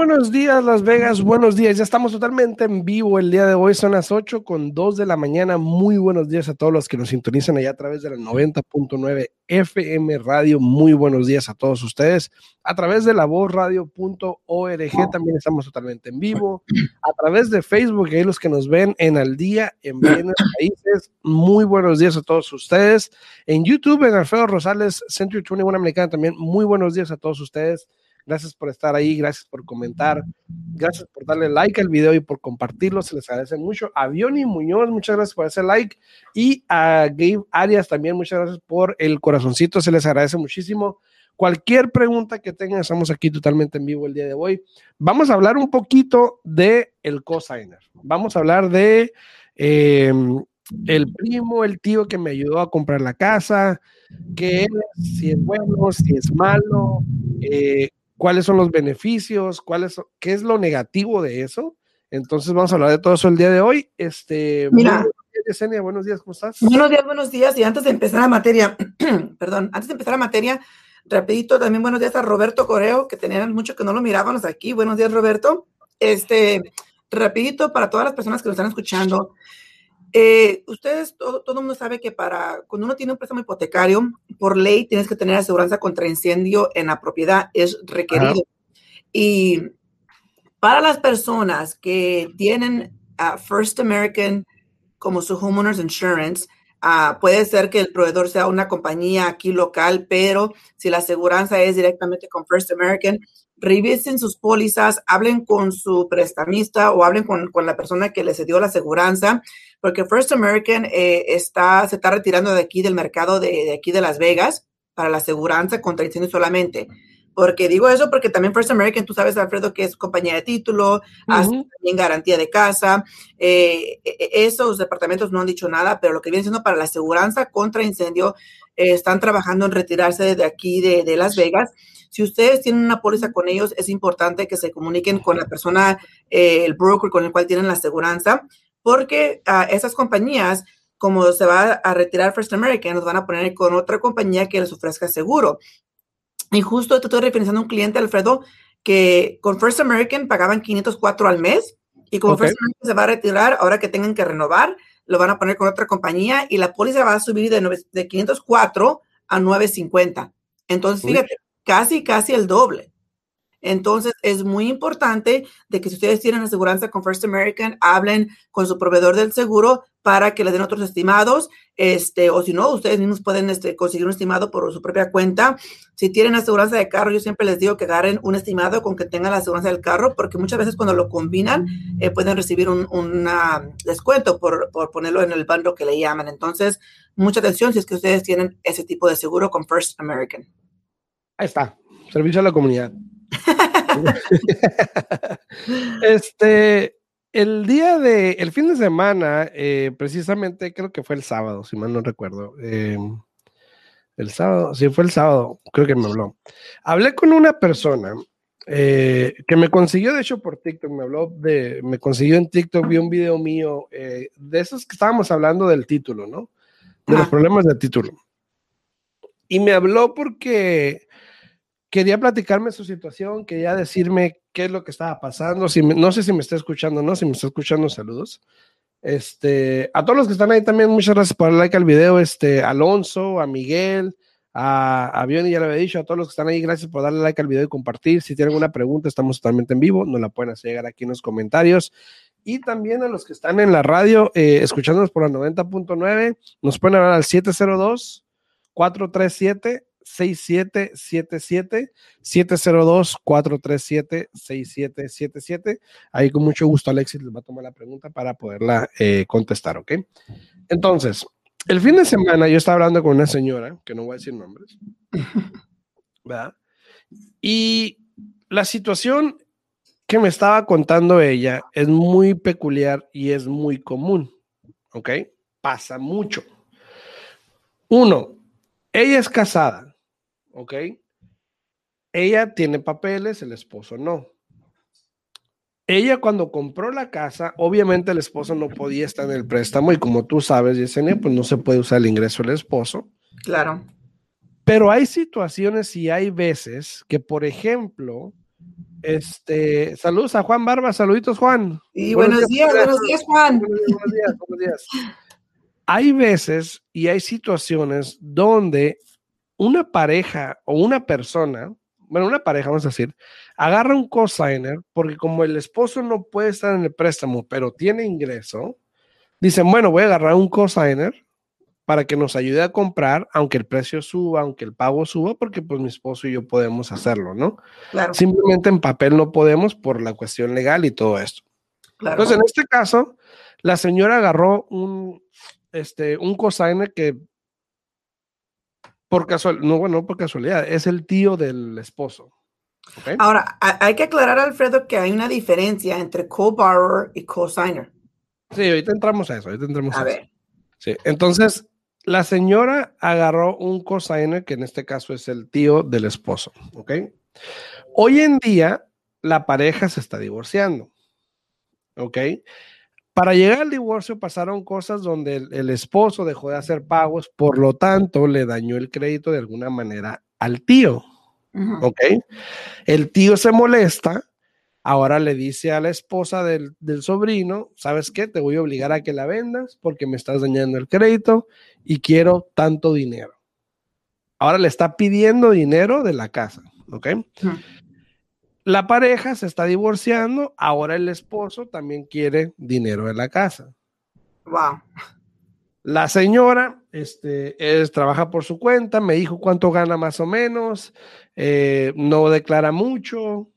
Buenos días, Las Vegas. Buenos días. Ya estamos totalmente en vivo el día de hoy. Son las 8 con 2 de la mañana. Muy buenos días a todos los que nos sintonizan allá a través de la 90.9 FM Radio. Muy buenos días a todos ustedes. A través de la radio.org también estamos totalmente en vivo. A través de Facebook, ahí los que nos ven en Al Día, en Bienes Países. Muy buenos días a todos ustedes. En YouTube, en Alfredo Rosales, Century 21 Americana también. Muy buenos días a todos ustedes. Gracias por estar ahí, gracias por comentar, gracias por darle like al video y por compartirlo, se les agradece mucho. A Bioni Muñoz, muchas gracias por ese like. Y a Gabe Arias también, muchas gracias por el corazoncito, se les agradece muchísimo. Cualquier pregunta que tengan, estamos aquí totalmente en vivo el día de hoy. Vamos a hablar un poquito de el cosigner. Vamos a hablar de em, el primo, el tío que me ayudó a comprar la casa, que si es bueno, si es malo, eh, cuáles son los beneficios, cuáles, qué es lo negativo de eso. Entonces vamos a hablar de todo eso el día de hoy. Este, Mira, buenos días, Yesenia, buenos días, ¿cómo estás? Buenos días, buenos días. Y antes de empezar la materia, perdón, antes de empezar la materia, rapidito, también buenos días a Roberto Coreo, que tenían mucho que no lo mirábamos aquí. Buenos días, Roberto. Este, rapidito para todas las personas que nos están escuchando. Eh, ustedes, todo, todo el mundo sabe que para cuando uno tiene un préstamo hipotecario, por ley tienes que tener aseguranza contra incendio en la propiedad, es requerido. Y para las personas que tienen uh, First American como su homeowners insurance, uh, puede ser que el proveedor sea una compañía aquí local, pero si la aseguranza es directamente con First American, revisen sus pólizas, hablen con su prestamista o hablen con, con la persona que les dio la aseguranza, porque First American eh, está, se está retirando de aquí del mercado de, de, aquí de Las Vegas para la aseguranza contra incendios solamente. Porque digo eso porque también First American, tú sabes, Alfredo, que es compañía de título, uh -huh. también garantía de casa. Eh, esos departamentos no han dicho nada, pero lo que viene siendo para la aseguranza contra incendio, eh, están trabajando en retirarse de aquí de, de Las Vegas. Si ustedes tienen una póliza con ellos, es importante que se comuniquen con la persona, eh, el broker con el cual tienen la aseguranza, porque uh, esas compañías, como se va a retirar First American, nos van a poner con otra compañía que les ofrezca seguro. Y justo te estoy refiriendo a un cliente, Alfredo, que con First American pagaban 504 al mes y como okay. First American se va a retirar, ahora que tengan que renovar, lo van a poner con otra compañía y la póliza va a subir de, 9, de 504 a 950. Entonces, fíjate, casi, casi el doble. Entonces, es muy importante de que si ustedes tienen aseguranza con First American, hablen con su proveedor del seguro para que le den otros estimados, este, o si no, ustedes mismos pueden este, conseguir un estimado por su propia cuenta. Si tienen aseguranza de carro, yo siempre les digo que agarren un estimado con que tengan la aseguranza del carro, porque muchas veces cuando lo combinan, eh, pueden recibir un una descuento por, por ponerlo en el bando que le llaman. Entonces, mucha atención si es que ustedes tienen ese tipo de seguro con First American. Ahí está, servicio a la comunidad. este, el día de, el fin de semana, eh, precisamente creo que fue el sábado, si mal no recuerdo. Eh, el sábado, sí, fue el sábado, creo que me habló. Hablé con una persona eh, que me consiguió, de hecho, por TikTok, me habló de, me consiguió en TikTok, vi un video mío de esos que estábamos hablando del título, ¿no? De los problemas del título. Y me habló porque quería platicarme su situación, quería decirme qué es lo que estaba pasando. No sé si me está escuchando, ¿no? Si me está escuchando, saludos. Este, a todos los que están ahí también, muchas gracias por el like al video. Este, Alonso, a Miguel, a, a ya lo había dicho, a todos los que están ahí, gracias por darle like al video y compartir. Si tienen alguna pregunta, estamos totalmente en vivo, nos la pueden hacer llegar aquí en los comentarios. Y también a los que están en la radio, eh, escuchándonos por la 90.9, nos pueden hablar al 702 437 6777 702 437 6777 ahí con mucho gusto Alexis les va a tomar la pregunta para poderla eh, contestar, ¿ok? Entonces, el fin de semana yo estaba hablando con una señora, que no voy a decir nombres, ¿verdad? Y la situación que me estaba contando ella es muy peculiar y es muy común, ¿ok? Pasa mucho. Uno, ella es casada, ¿ok? Ella tiene papeles, el esposo no. Ella cuando compró la casa, obviamente el esposo no podía estar en el préstamo y como tú sabes, Yesenia, pues no se puede usar el ingreso del esposo. Claro. Pero hay situaciones y hay veces que, por ejemplo, este, saludos a Juan Barba, saluditos Juan. Y buenos, días, buenos días, Juan. Buenos días, buenos días. Hay veces y hay situaciones donde una pareja o una persona, bueno, una pareja, vamos a decir, agarra un cosigner porque como el esposo no puede estar en el préstamo, pero tiene ingreso, dicen, bueno, voy a agarrar un cosigner para que nos ayude a comprar, aunque el precio suba, aunque el pago suba, porque pues mi esposo y yo podemos hacerlo, ¿no? Claro. Simplemente en papel no podemos por la cuestión legal y todo esto. Claro. Entonces, en este caso, la señora agarró un, este, un cosigner que por casualidad, no, bueno, por casualidad, es el tío del esposo. ¿okay? Ahora, hay que aclarar, Alfredo, que hay una diferencia entre co-borrower y co-signer. Sí, ahorita entramos a eso, ahorita entramos a, A eso. ver, Sí, entonces la señora agarró un cosigner, que en este caso es el tío del esposo, ¿ok? Hoy en día la pareja se está divorciando, ¿ok? Para llegar al divorcio pasaron cosas donde el, el esposo dejó de hacer pagos, por lo tanto le dañó el crédito de alguna manera al tío, ¿ok? El tío se molesta, ahora le dice a la esposa del, del sobrino, ¿sabes qué? Te voy a obligar a que la vendas porque me estás dañando el crédito y quiero tanto dinero. Ahora le está pidiendo dinero de la casa, ¿ok? La pareja se está divorciando, ahora el esposo también quiere dinero de la casa. Wow. La señora este, es, trabaja por su cuenta, me dijo cuánto gana más o menos, eh, no declara mucho,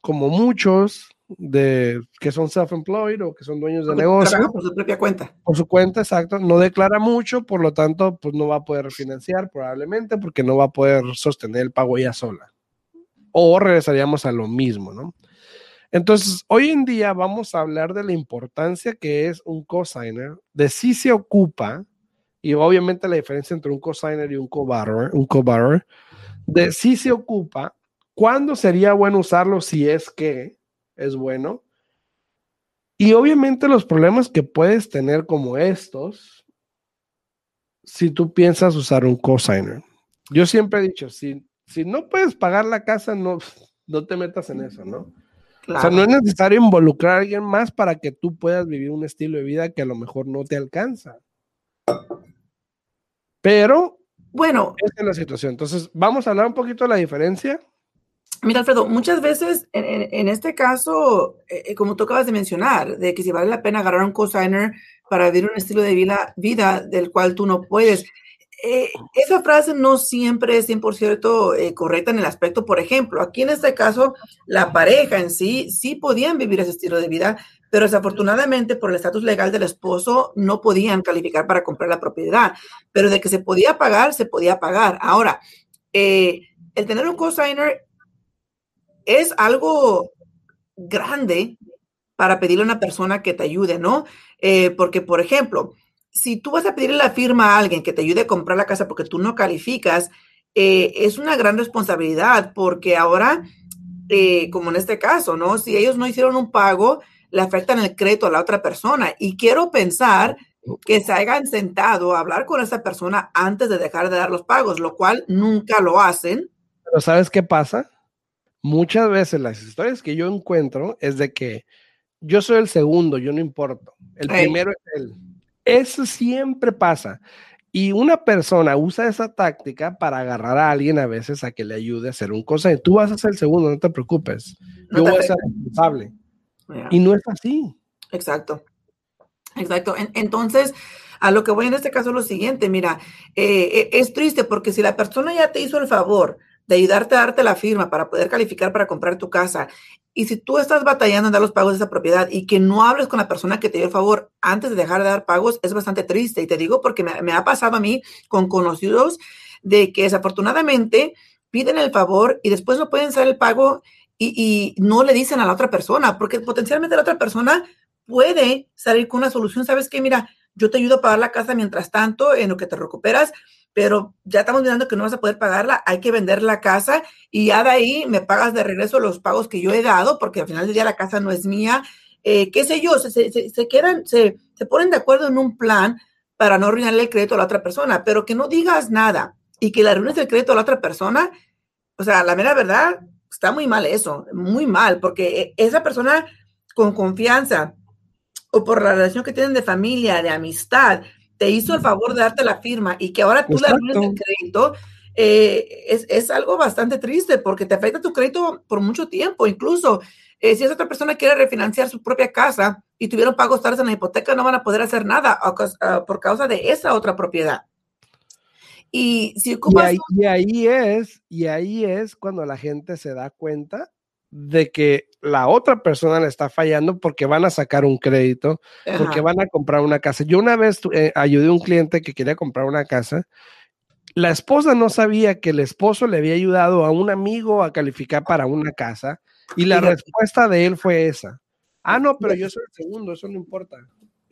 como muchos de que son self-employed o que son dueños de negocio, Trabaja por su propia cuenta. por su cuenta, exacto, no declara mucho, por lo tanto, pues no va a poder refinanciar probablemente porque no va a poder sostener el pago ella sola. O regresaríamos a lo mismo, ¿no? Entonces, hoy en día vamos a hablar de la importancia que es un cosigner, de si se ocupa, y obviamente la diferencia entre un cosigner y un co-borrower, un co-borrower, de si se ocupa, cuándo sería bueno usarlo si es que es bueno, y obviamente los problemas que puedes tener como estos, si tú piensas usar un cosigner. Yo siempre he dicho, si, si no puedes pagar la casa, no, no te metas en eso, ¿no? Claro. O sea, no es necesario involucrar a alguien más para que tú puedas vivir un estilo de vida que a lo mejor no te alcanza. Pero Bueno, es la situación. Entonces, vamos a hablar un poquito de la diferencia. Mira, Alfredo, muchas veces en, en- en este caso, eh, eh, como tú acabas de mencionar, de que si vale la pena agarrar un cosigner para vivir un estilo de vida, vida del cual tú no puedes, eh, esa frase no siempre es 100% eh, correcta en el aspecto, por ejemplo, aquí en este caso, la pareja en sí sí podían vivir ese estilo de vida, pero desafortunadamente por el estatus legal del esposo no podían calificar para comprar la propiedad, pero de que se podía pagar, se podía pagar. Ahora, eh, el tener un cosigner es algo grande para pedirle a una persona que te ayude, ¿no? Eh, porque, por ejemplo, si tú vas a pedirle la firma a alguien que te ayude a comprar la casa porque tú no calificas, eh, es una gran responsabilidad porque ahora, eh, como en este caso, ¿no? Si ellos no hicieron un pago, le afectan el crédito a la otra persona. Y quiero pensar que se hayan sentado a hablar con esa persona antes de dejar de dar los pagos, lo cual nunca lo hacen. Pero ¿sabes qué pasa? Muchas veces las historias que yo encuentro es de que yo soy el segundo, yo no importo. El primero es él. Eso siempre pasa. Y una persona usa esa táctica para agarrar a alguien a veces a que le ayude a hacer un cosa. Tú vas a ser el segundo, no te preocupes. No Yo te voy a ser responsable. Y no es así. Exacto. Exacto. En- entonces, a lo que voy en este caso es lo siguiente, mira, eh, eh, es triste porque si la persona ya te hizo el favor de ayudarte a darte la firma para poder calificar para comprar tu casa, y si tú estás batallando en dar los pagos de esa propiedad y que no hables con la persona que te dio el favor antes de dejar de dar pagos, es bastante triste. Y te digo porque me, ha pasado a mí con conocidos de que desafortunadamente piden el favor y después no pueden hacer el pago y, y no le dicen a la otra persona, porque potencialmente la otra persona puede salir con una solución. ¿Sabes qué? Mira, yo te ayudo a pagar la casa mientras tanto, en lo que te recuperas, pero ya estamos mirando que no vas a poder pagarla, hay que vender la casa y ya de ahí me pagas de regreso los pagos que yo he dado, porque al final del día la casa no es mía, eh, qué sé yo, se, se, se quedan, se, se ponen de acuerdo en un plan para no arruinarle el crédito a la otra persona, pero que no digas nada y que le arruines el crédito a la otra persona, o sea, la mera verdad, está muy mal eso, muy mal, porque esa persona con confianza o por la relación que tienen de familia, de amistad, te hizo el favor de darte la firma y que ahora tú Exacto. le arruines el crédito, eh, es, es, algo bastante triste porque te afecta tu crédito por mucho tiempo. Incluso eh, si esa otra persona quiere refinanciar su propia casa y tuvieron pagos tardes en la hipoteca, no van a poder hacer nada por causa de esa otra propiedad. Y, si ocupas... y, ahí, y ahí es, y ahí es cuando la gente se da cuenta de que la otra persona le está fallando porque van a sacar un crédito, Ajá. porque van a comprar una casa. Yo una vez eh, ayudé a un cliente que quería comprar una casa. La esposa no sabía que el esposo le había ayudado a un amigo a calificar para una casa y la respuesta de él fue esa. Ah, no, pero yo soy el segundo, eso no importa.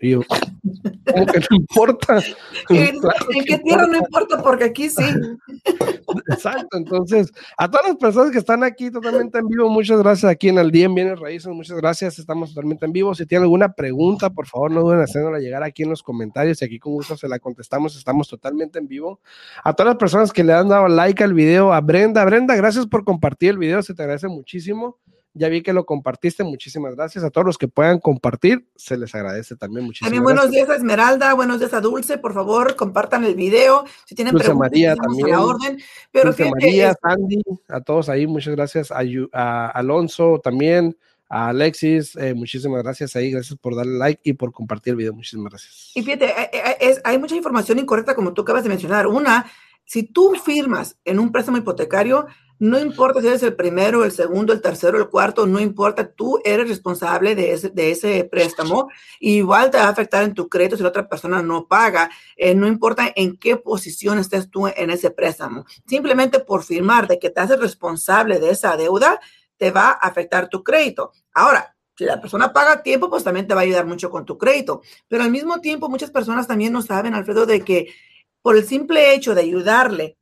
Y yo, ¿cómo que no importa? ¿En, claro ¿en qué tierra no importa? Porque aquí sí. Exacto, entonces, a todas las personas que están aquí totalmente en vivo, muchas gracias aquí en el día en Bienes Raíces, muchas gracias, estamos totalmente en vivo. Si tienen alguna pregunta, por favor, no duden en hacerla llegar aquí en los comentarios y aquí con gusto se la contestamos, estamos totalmente en vivo. A todas las personas que le han dado like al video, a Brenda, Brenda, gracias por compartir el video, se te agradece muchísimo. Ya vi que lo compartiste, muchísimas gracias. A todos los que puedan compartir, se les agradece también muchísimas También buenos gracias. días a Esmeralda, buenos días a Dulce, por favor, compartan el video. Si tienen Dulce preguntas, María también. a la orden. Pero Dulce María, es- Sandy, a todos ahí, muchas gracias. A, Alonso también, a Alexis, eh, muchísimas gracias ahí, gracias por darle like y por compartir el video, muchísimas gracias. Y fíjate, eh, eh, hay mucha información incorrecta como tú acabas de mencionar. Una, si tú firmas en un préstamo hipotecario, no importa si eres el primero, el segundo, el tercero, el cuarto, no importa, tú eres responsable de ese, de ese préstamo. Igual te va a afectar en tu crédito si la otra persona no paga. Eh, no importa en qué posición estés tú en ese préstamo. Simplemente por firmar de que te haces responsable de esa deuda, te va a afectar tu crédito. Ahora, si la persona paga a tiempo, pues también te va a ayudar mucho con tu crédito. Pero al mismo tiempo, muchas personas también no saben, Alfredo, de que por el simple hecho de ayudarle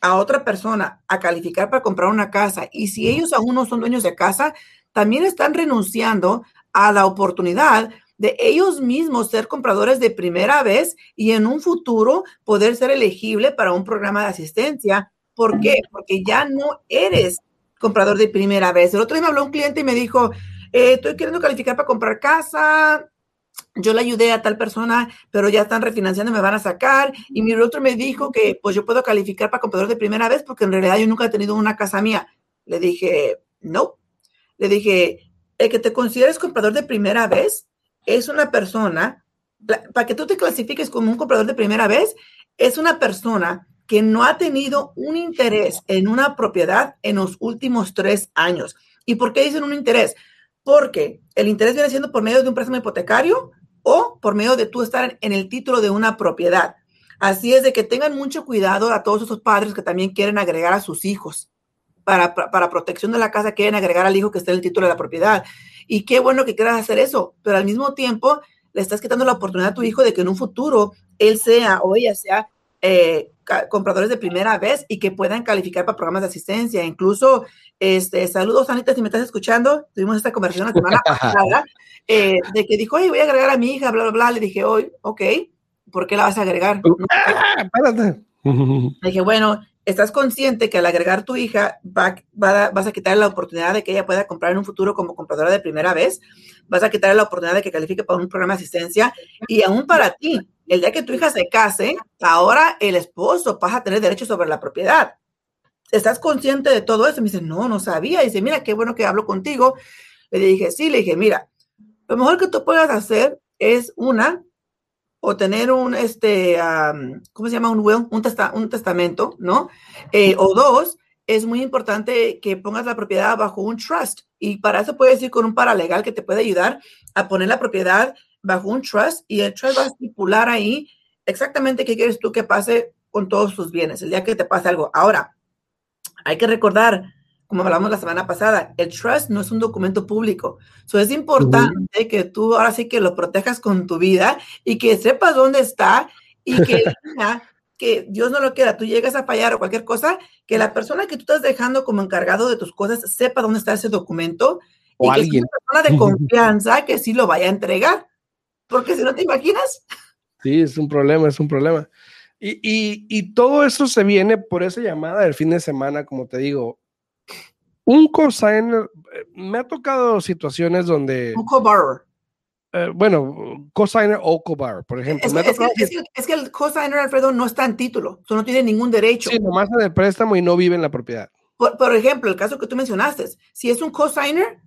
a otra persona a calificar para comprar una casa y si ellos aún no son dueños de casa, también están renunciando a la oportunidad de ellos mismos ser compradores de primera vez y en un futuro poder ser elegible para un programa de asistencia. ¿Por qué? Porque ya no eres comprador de primera vez. El otro día me habló un cliente y me dijo, eh, estoy queriendo calificar para comprar casa, yo le ayudé a tal persona, pero ya están refinanciando, me van a sacar. Y mi otro me dijo que pues yo puedo calificar para comprador de primera vez porque en realidad yo nunca he tenido una casa mía. Le dije, no. Le dije, el que te consideres comprador de primera vez es una persona, para que tú te clasifiques como un comprador de primera vez, es una persona que no ha tenido un interés en una propiedad en los últimos tres años. ¿Y por qué dicen un interés? Porque el interés viene siendo por medio de un préstamo hipotecario o por medio de tú estar en el título de una propiedad. Así es de que tengan mucho cuidado a todos esos padres que también quieren agregar a sus hijos para, para, protección de la casa, quieren agregar al hijo que está en el título de la propiedad. Y qué bueno que quieras hacer eso, pero al mismo tiempo le estás quitando la oportunidad a tu hijo de que en un futuro él sea o ella sea eh, compradores de primera vez y que puedan calificar para programas de asistencia. Incluso, este, saludos, Anita, si me estás escuchando. Tuvimos esta conversación la semana pasada eh, de que dijo, oye, voy a agregar a mi hija, bla, bla, bla. Le dije, hoy, ok, ¿por qué la vas a agregar? Espérate. le dije, bueno, estás consciente que al agregar tu hija va, va- vas a quitar la oportunidad de que ella pueda comprar en un futuro como compradora de primera vez, vas a quitar la oportunidad de que califique para un programa de asistencia y aún para ti, el día que tu hija se case, ahora el esposo pasa a tener derecho sobre la propiedad. ¿Estás consciente de todo eso? Me dice, no, no sabía. Y dice, mira, qué bueno que hablo contigo. Le dije, sí, le dije, mira, lo mejor que tú puedas hacer es una, o tener un, este, ¿cómo se llama? Un will, un, testa- un testamento, ¿no? Eh, o dos, es muy importante que pongas la propiedad bajo un trust. Y para eso puedes ir con un paralegal que te puede ayudar a poner la propiedad bajo un trust y el trust va a estipular ahí exactamente qué quieres tú que pase con todos sus bienes el día que te pase algo. Ahora, hay que recordar, como hablamos la semana pasada, el trust no es un documento público. So, es importante que tú ahora sí que lo protejas con tu vida y que sepas dónde está y que, que Dios no lo quiera, tú llegas a fallar o cualquier cosa, que la persona que tú estás dejando como encargado de tus cosas sepa dónde está ese documento O y que alguien. sea una persona de confianza que sí lo vaya a entregar. Porque si no te imaginas, Sí, es un problema, es un problema. Y, y, y todo eso se viene por esa llamada del fin de semana, como te digo. Un cosigner, eh, me ha tocado situaciones donde, un co-borrower. eh, bueno, cosigner o cobar, por ejemplo. Es, me ha que- es que, es que- es que el cosigner, Alfredo, no está en título, so no tiene ningún derecho. Sí, nomás en el préstamo y no vive en la propiedad. Por, por ejemplo, el caso que tú mencionaste, si es un cosigner,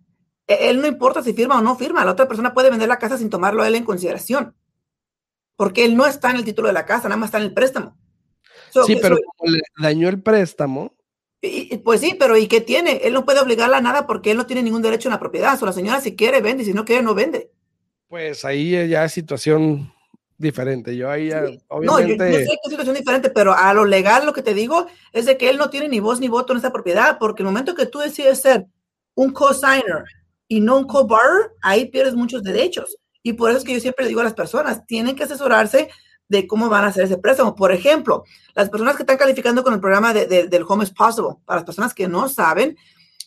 él no importa si firma o no firma, la otra persona puede vender la casa sin tomarlo a él en consideración. Porque él no está en el título de la casa, nada más está en el préstamo. So, Sí, pero so- como le dañó el préstamo, y- pues sí, pero ¿y qué tiene? Él no puede obligarla a nada porque él no tiene ningún derecho en la propiedad. O la señora si quiere vende, si no quiere no vende. pues ahí ya es situación diferente. Yo ahí ya, No, yo, yo obviamente, sé que es situación diferente, pero a lo legal lo que te digo es de que él no tiene ni voz ni voto en esta propiedad, porque el momento que tú decides ser un co-signer y no un co-borrower, ahí pierdes muchos derechos. Y por eso es que yo siempre digo a las personas, tienen que asesorarse de cómo van a hacer ese préstamo. Por ejemplo, las personas que están calificando con el programa de- de- del Home is Possible, para las personas que no saben,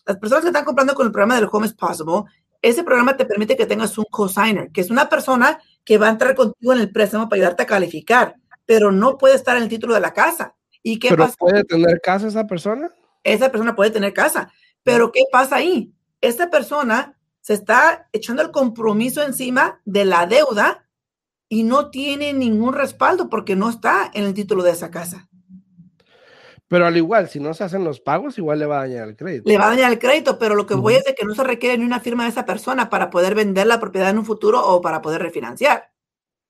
las personas que están comprando con el programa del Home is Possible, ese programa te permite que tengas un co-signer, que es una persona que va a entrar contigo en el préstamo para ayudarte a calificar, pero no puede estar en el título de la casa. ¿Y qué pero pasa? puede tener casa esa persona. Esa persona puede tener casa, pero ¿qué pasa ahí? Esta persona se está echando el compromiso encima de la deuda y no tiene ningún respaldo porque no está en el título de esa casa. Pero al igual, si no se hacen los pagos, igual le va a dañar el crédito. Le va a dañar el crédito, pero lo que voy es de que no se requiere ni una firma de esa persona para poder vender la propiedad en un futuro o para poder refinanciar.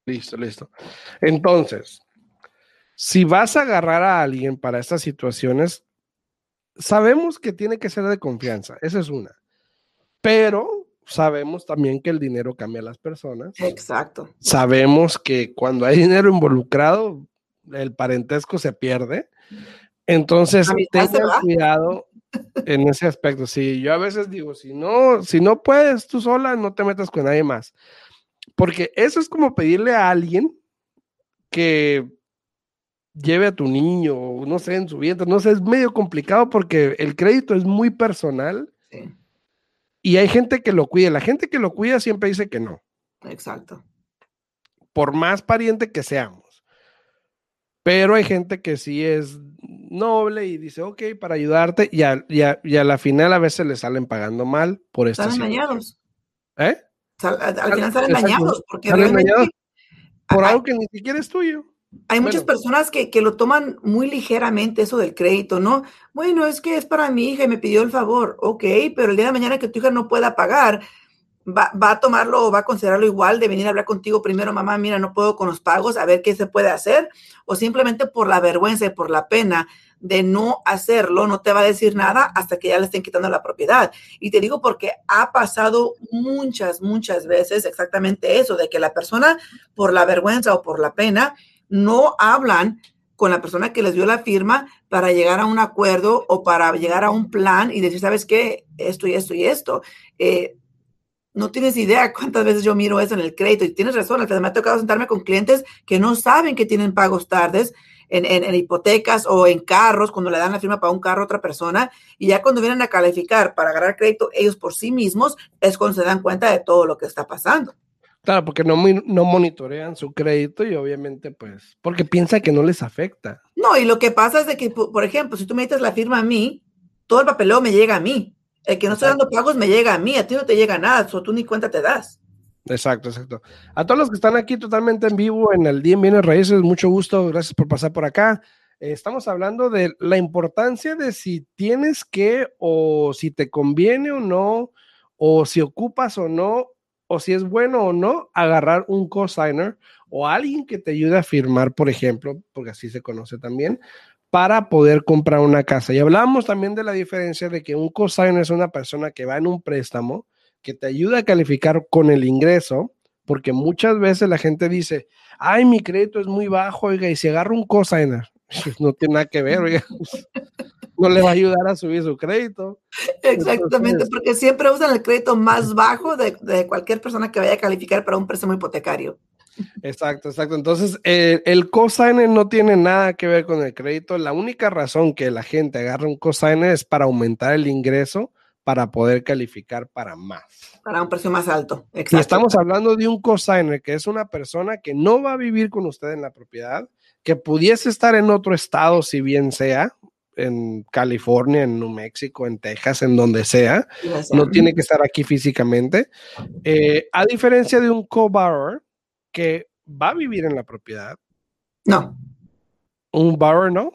Listo, listo. Entonces, si vas a agarrar a alguien para estas situaciones, sabemos que tiene que ser de confianza, esa es una. Pero sabemos también que el dinero cambia a las personas. Exacto. Sabemos que cuando hay dinero involucrado, el parentesco se pierde. Entonces, tengan cuidado en ese aspecto. Sí, yo a veces digo, si no, si no puedes tú sola, no te metas con nadie más. Porque eso es como pedirle a alguien que lleve a tu niño, no sé, en su vientre, no sé, es medio complicado porque el crédito es muy personal Sí, y hay gente que lo cuida. La gente que lo cuida siempre dice que no, exacto. por más pariente que seamos. Pero hay gente que sí es noble y dice, ok, para ayudarte, y a, y a- y a la final a veces le salen pagando mal por esta Salen dañados. ¿Eh? Al final salen exacto. dañados porque Salen realmente dañados Por algo que ni siquiera es tuyo. Hay muchas personas que, que lo toman muy ligeramente eso del crédito, ¿no? Bueno, es que es para mi hija y me pidió el favor. Ok, pero el día de mañana que tu hija no pueda pagar, va, va a tomarlo o va a considerarlo igual de venir a hablar contigo primero, mamá, mira, no puedo con los pagos, a ver qué se puede hacer, o simplemente por la vergüenza y por la pena de no hacerlo, no te va a decir nada hasta que ya le estén quitando la propiedad. Y te digo porque ha pasado muchas, muchas veces exactamente eso, de que la persona por la vergüenza o por la pena no hablan con la persona que les dio la firma para llegar a un acuerdo o para llegar a un plan y decir, ¿sabes qué? Esto y esto y esto. Eh, no tienes idea cuántas veces yo miro eso en el crédito y tienes razón, Alfredo, me ha tocado sentarme con clientes que no saben que tienen pagos tardes en, en- en hipotecas o en carros cuando le dan la firma para un carro a otra persona y ya cuando vienen a calificar para agarrar crédito ellos por sí mismos es cuando se dan cuenta de todo lo que está pasando. Claro, porque no, mon- no monitorean su crédito y obviamente, pues, porque piensa que no les afecta. No, y lo que pasa es de que, por por ejemplo, si tú me dices la firma a mí, todo el papeleo me llega a mí. El que no está dando pagos me llega a mí, a ti no te llega nada, so tú ni cuenta te das. Exacto, exacto. A todos los que están aquí totalmente en vivo en el Día en Bienes Raíces, mucho gusto, gracias por pasar por acá. Eh, estamos hablando de la importancia de si tienes que o si te conviene o no, o si ocupas o no, o si es bueno o no agarrar un cosigner o alguien que te ayude a firmar, por ejemplo, porque así se conoce también, para poder comprar una casa. Y hablamos también de la diferencia de que un cosigner es una persona que va en un préstamo, que te ayuda a calificar con el ingreso, porque muchas veces la gente dice, ay, mi crédito es muy bajo, oiga, y si agarro un cosigner, no tiene nada que ver, no le va a ayudar a subir su crédito. Exactamente, porque siempre usan el crédito más bajo de, de, cualquier persona que vaya a calificar para un préstamo hipotecario. Exacto, exacto. Entonces, eh, el cosigner no tiene nada que ver con el crédito. La única razón que la gente agarra un cosigner es para aumentar el ingreso para poder calificar para más. Para un precio más alto. Exacto. Y estamos hablando de un cosigner que es una persona que no va a vivir con usted en la propiedad, que pudiese estar en otro estado, si bien sea, en California, en New México, en Texas, en donde sea. No tiene que estar aquí físicamente. Eh, a diferencia de un co-borrower que va a vivir en la propiedad. No. ¿Un borrower no?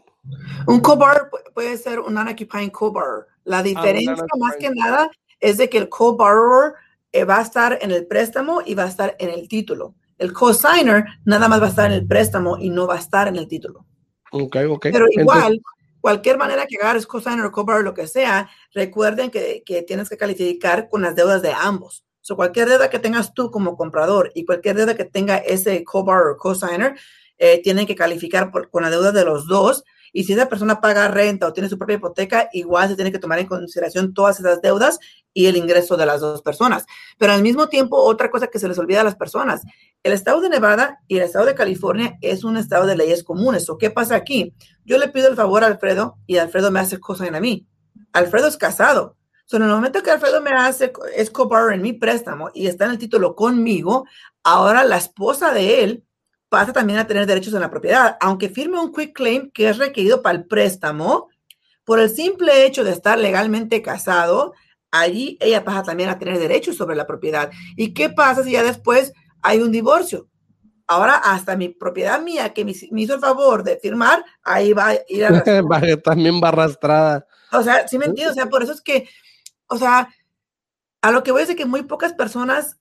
Un co-borrower puede ser un unoccupying co-borrower. La ah, diferencia más que nada es de que el co-borrower eh, va a estar en el préstamo y va a estar en el título. El co-signer nada más va a estar en el préstamo y no va a estar en el título. Ok, ok. Pero igual, cualquier manera que agarres co-signer o co-borrower, lo que sea, recuerden que, que tienes que calificar con las deudas de ambos. So, cualquier deuda que tengas tú como comprador y cualquier deuda que tenga ese co-borrower o co-signer, eh, tienen que calificar con la deuda de los dos. Y si esa persona paga renta o tiene su propia hipoteca, igual se tiene que tomar en consideración todas esas deudas y el ingreso de las dos personas. Pero al mismo tiempo, otra cosa que se les olvida a las personas, el estado de Nevada y el estado de California es un estado de leyes comunes. ¿O qué pasa aquí? Yo le pido el favor a Alfredo y Alfredo me hace cosa a mí. Alfredo es casado. So, en el momento que Alfredo me hace Escobar en mi préstamo y está en el título conmigo, ahora la esposa de él pasa también a tener derechos en la propiedad, aunque firme un quick claim que es requerido para el préstamo, por el simple hecho de estar legalmente casado, allí ella pasa también a tener derechos sobre la propiedad. ¿Y qué pasa si ya después hay un divorcio? Ahora hasta mi propiedad mía que me, hizo el favor de firmar, ahí va a ir a... también va arrastrada. O sea, sí me entiendo, o sea, por eso es que o sea, a lo que voy a decir que muy pocas personas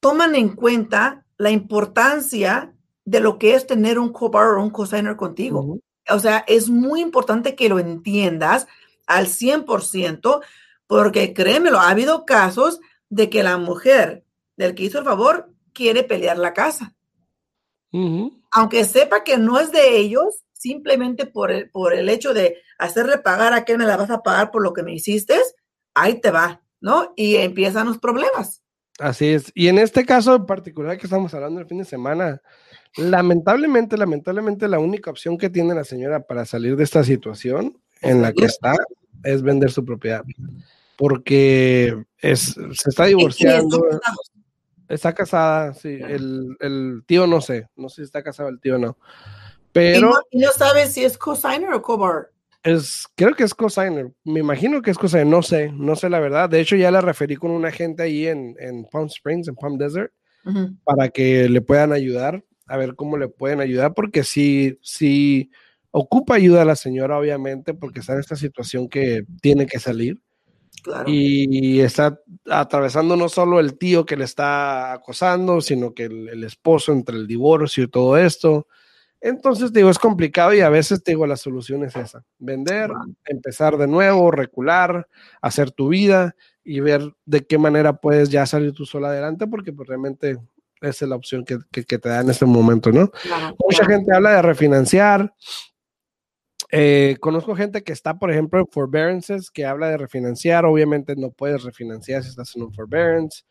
toman en cuenta la importancia de lo que es tener un co-borrower o un cosigner contigo. O sea, es muy importante que lo entiendas al 100%, porque créemelo, ha habido casos de que la mujer del que hizo el favor quiere pelear la casa. Aunque sepa que no es de ellos, simplemente por el, por el hecho de hacerle pagar a que me la vas a pagar por lo que me hiciste, ahí te va, ¿no? Y empiezan los problemas. Así es. Y en este caso en particular que estamos hablando el fin de semana, lamentablemente, lamentablemente la única opción que tiene la señora para salir de esta situación en la que está es vender su propiedad. Porque es, se está divorciando. Está casada, sí. El, el, tío no sé, no sé si está casado el tío o no. Pero. ¿Y no, sabes si es cosigner o cobar? Es, creo que es cosigner. Me imagino que es cosigner. No sé, no sé la verdad. De hecho, ya la referí con una gente ahí en, en Palm Springs, en Palm Desert, para que le puedan ayudar, a ver cómo le pueden ayudar, porque sí, sí ocupa ayuda a la señora, obviamente, porque está en esta situación que tiene que salir. Claro. Y está atravesando no solo el tío que le está acosando, sino que el, el esposo entre el divorcio y todo esto. Entonces, digo, es complicado y a veces, digo, la solución es esa, vender, empezar de nuevo, recular, hacer tu vida y ver de qué manera puedes ya salir tú sola adelante, porque pues, realmente esa es la opción que, te da en este momento, ¿no? Mucha gente habla de refinanciar. Eh, conozco gente que está, por ejemplo, en forbearances, que habla de refinanciar. Obviamente no puedes refinanciar si estás en un forbearance.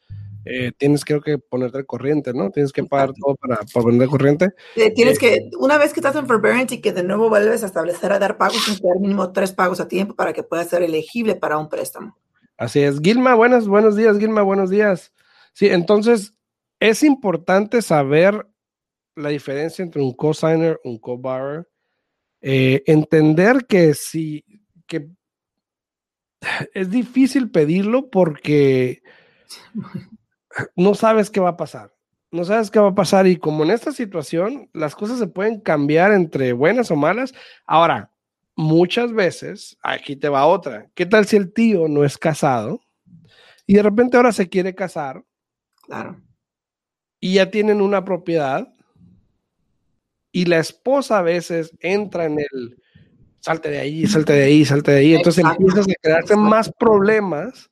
Eh, tienes creo que ponerte al corriente, ¿no? Tienes que pagar todo para, para corriente. Eh, tienes que, una vez que estás en forbearance y que de nuevo vuelves a establecer a dar pagos, tienes que dar mínimo tres pagos a tiempo para que puedas ser elegible para un préstamo. Así es. Gilma, buenos, buenos días, Gilma, buenos días. Sí, entonces es importante saber la diferencia entre un cosigner, un co-borrower, eh, entender que si, que es difícil pedirlo porque no sabes qué va a pasar. No sabes qué va a pasar y como en esta situación las cosas se pueden cambiar entre buenas o malas. Ahora, muchas veces, aquí te va otra. ¿Qué tal si el tío no es casado y de repente ahora se quiere casar? Claro. Y ya tienen una propiedad y la esposa a veces entra en el salte de ahí, salte de ahí, salte de ahí. Entonces empiezas a crearse más problemas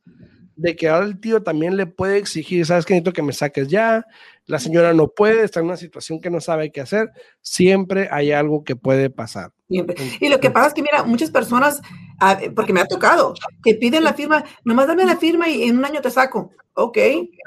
de que ahora el tío también le puede exigir, sabes que necesito que me saques ya, la señora no puede, está en una situación que no sabe qué hacer, siempre hay algo que puede pasar. Siempre. Y lo que pasa es que, mira, muchas personas, ah, porque me ha tocado, que piden la firma, nomás dame la firma y en un año te saco. Ok,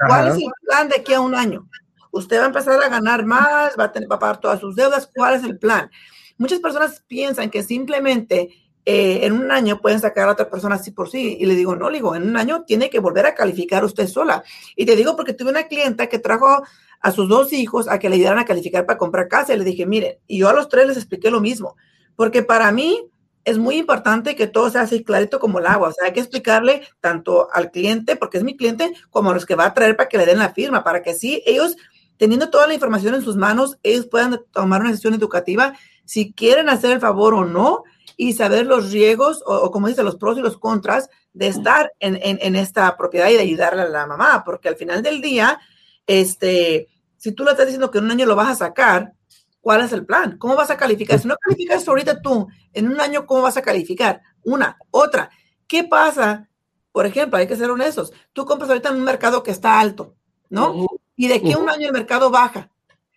¿cuál es el plan de aquí a un año? Usted va a empezar a ganar más, va a, tener, va a pagar todas sus deudas, ¿cuál es el plan? Muchas personas piensan que simplemente eh, en un año pueden sacar a otra persona así por sí. Y le digo, no, le digo, en un año tiene que volver a calificar usted sola. Y te digo porque tuve una clienta que trajo a sus dos hijos a que le ayudaran a calificar para comprar casa. Y le dije, miren, y yo a los tres les expliqué lo mismo. Porque para mí es muy importante que todo sea así clarito como el agua. O sea, hay que explicarle tanto al cliente, porque es mi cliente, como a los que va a traer para que le den la firma, para que así ellos, teniendo toda la información en sus manos, ellos puedan tomar una decisión educativa si quieren hacer el favor o no y saber los riesgos o, como dice, los pros y los contras de estar en, en, esta propiedad y de ayudarle a la mamá, porque al final del día, este, si tú le estás diciendo que en un año lo vas a sacar, ¿cuál es el plan? ¿Cómo vas a calificar? Si no calificas ahorita tú, en un año, ¿cómo vas a calificar? Una, otra. ¿Qué pasa? Por ejemplo, hay que ser honestos. Tú compras ahorita en un mercado que está alto, ¿no? Y de aquí a un año el mercado baja.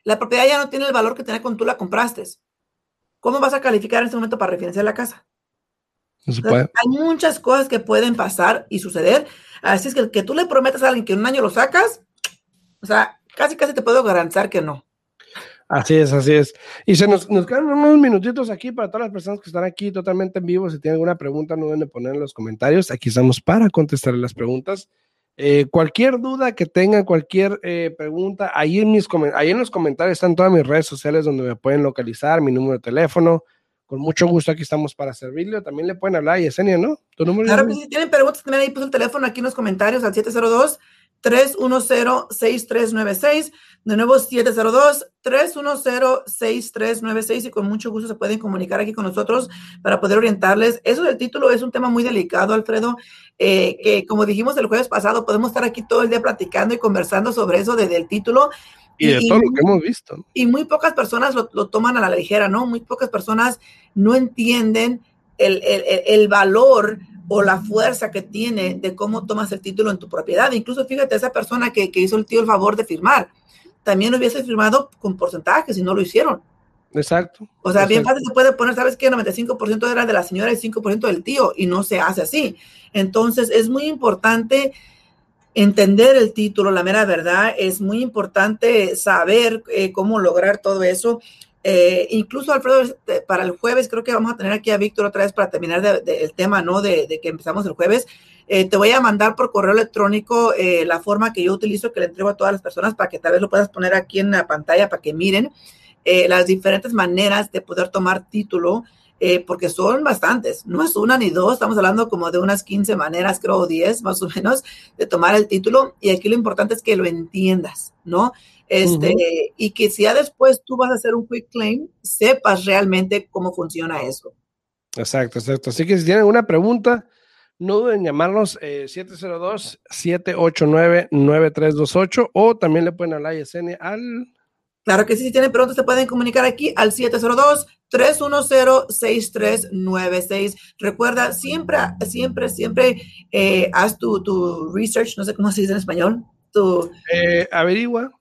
La propiedad ya no tiene el valor que tenía cuando tú la compraste. ¿Cómo vas a calificar en ese momento para refinanciar la casa? hay muchas cosas que pueden pasar y suceder. Así es que el que tú le prometas a alguien que en un año lo sacas, o sea, casi casi te puedo garantizar que no. Así es, así es. Y se nos, nos, quedan unos minutitos aquí para todas las personas que están aquí totalmente en vivo. Si tienen alguna pregunta, no deben de poner en los comentarios. Aquí estamos para contestar las preguntas. Eh, cualquier duda que tengan, cualquier eh, pregunta, ahí en, mis ahí en los comentarios están todas mis redes sociales donde me pueden localizar, mi número de teléfono. Con mucho gusto aquí estamos para servirle. También le pueden hablar a Yesenia, ¿no? ¿Tu número claro si tienen preguntas, también ahí puso el teléfono aquí en los comentarios al 702 310-6396. De nuevo, 702-310-6396 y con mucho gusto se pueden comunicar aquí con nosotros para poder orientarles. Eso del título es un tema muy delicado, Alfredo, eh, que como dijimos el jueves pasado, podemos estar aquí todo el día platicando y conversando sobre eso desde el título. Y de todo lo que hemos visto. Y muy pocas personas lo, toman a la ligera, ¿no? Muy pocas personas no entienden el, el, el valor o la fuerza que tiene de cómo tomas el título en tu propiedad. Incluso fíjate, esa persona que, que hizo el tío el favor de firmar, también lo hubiese firmado con porcentajes y no lo hicieron. Exacto. O sea, bien fácil se puede poner, ¿sabes qué? 95% era de la señora y 5% del tío y no se hace así. Entonces, es muy importante entender el título, la mera verdad, es muy importante saber eh, cómo lograr todo eso. Eh, incluso, Alfredo, este, para el jueves creo que vamos a tener aquí a Víctor otra vez para terminar el tema, ¿no? De, que empezamos el jueves. Eh, te voy a mandar por correo electrónico eh, la forma que yo utilizo, que le entrego a todas las personas para que tal vez lo puedas poner aquí en la pantalla para que miren las diferentes maneras de poder tomar título, porque son bastantes, no es una ni dos, estamos hablando como de unas 15 maneras, creo 10 más o menos, de tomar el título. Y aquí lo importante es que lo entiendas, ¿no? Este, Y que si ya después tú vas a hacer un quick claim, sepas realmente cómo funciona eso. Exacto, exacto. Así que si tienen una pregunta, no duden en llamarnos eh, 702-789-9328 o también le pueden hablar a Yesenia al... Claro que sí, si tienen preguntas se pueden comunicar aquí al 702-310-6396. Recuerda, siempre, siempre, siempre eh, haz tu, tu, research, no sé cómo se dice en español. Tu, eh, averigua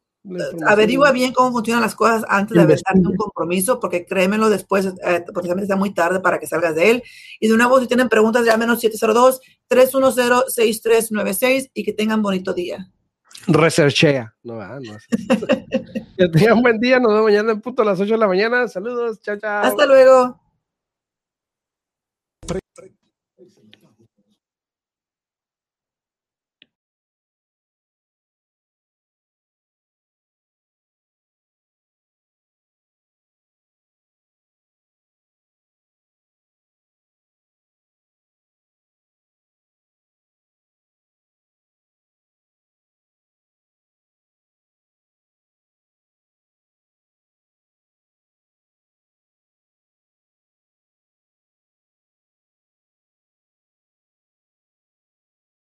averigua bien cómo funcionan las cosas antes de aventarte un compromiso, porque créemelo después, eh, porque también está muy tarde para que salgas de él. Y de nuevo, si tienen preguntas, menos 702-310-6396 y que tengan bonito día. Researchea. No, no. que tengan buen día. Nos vemos mañana en punto a las 8 de la mañana. Saludos. Chao, chao. Hasta luego.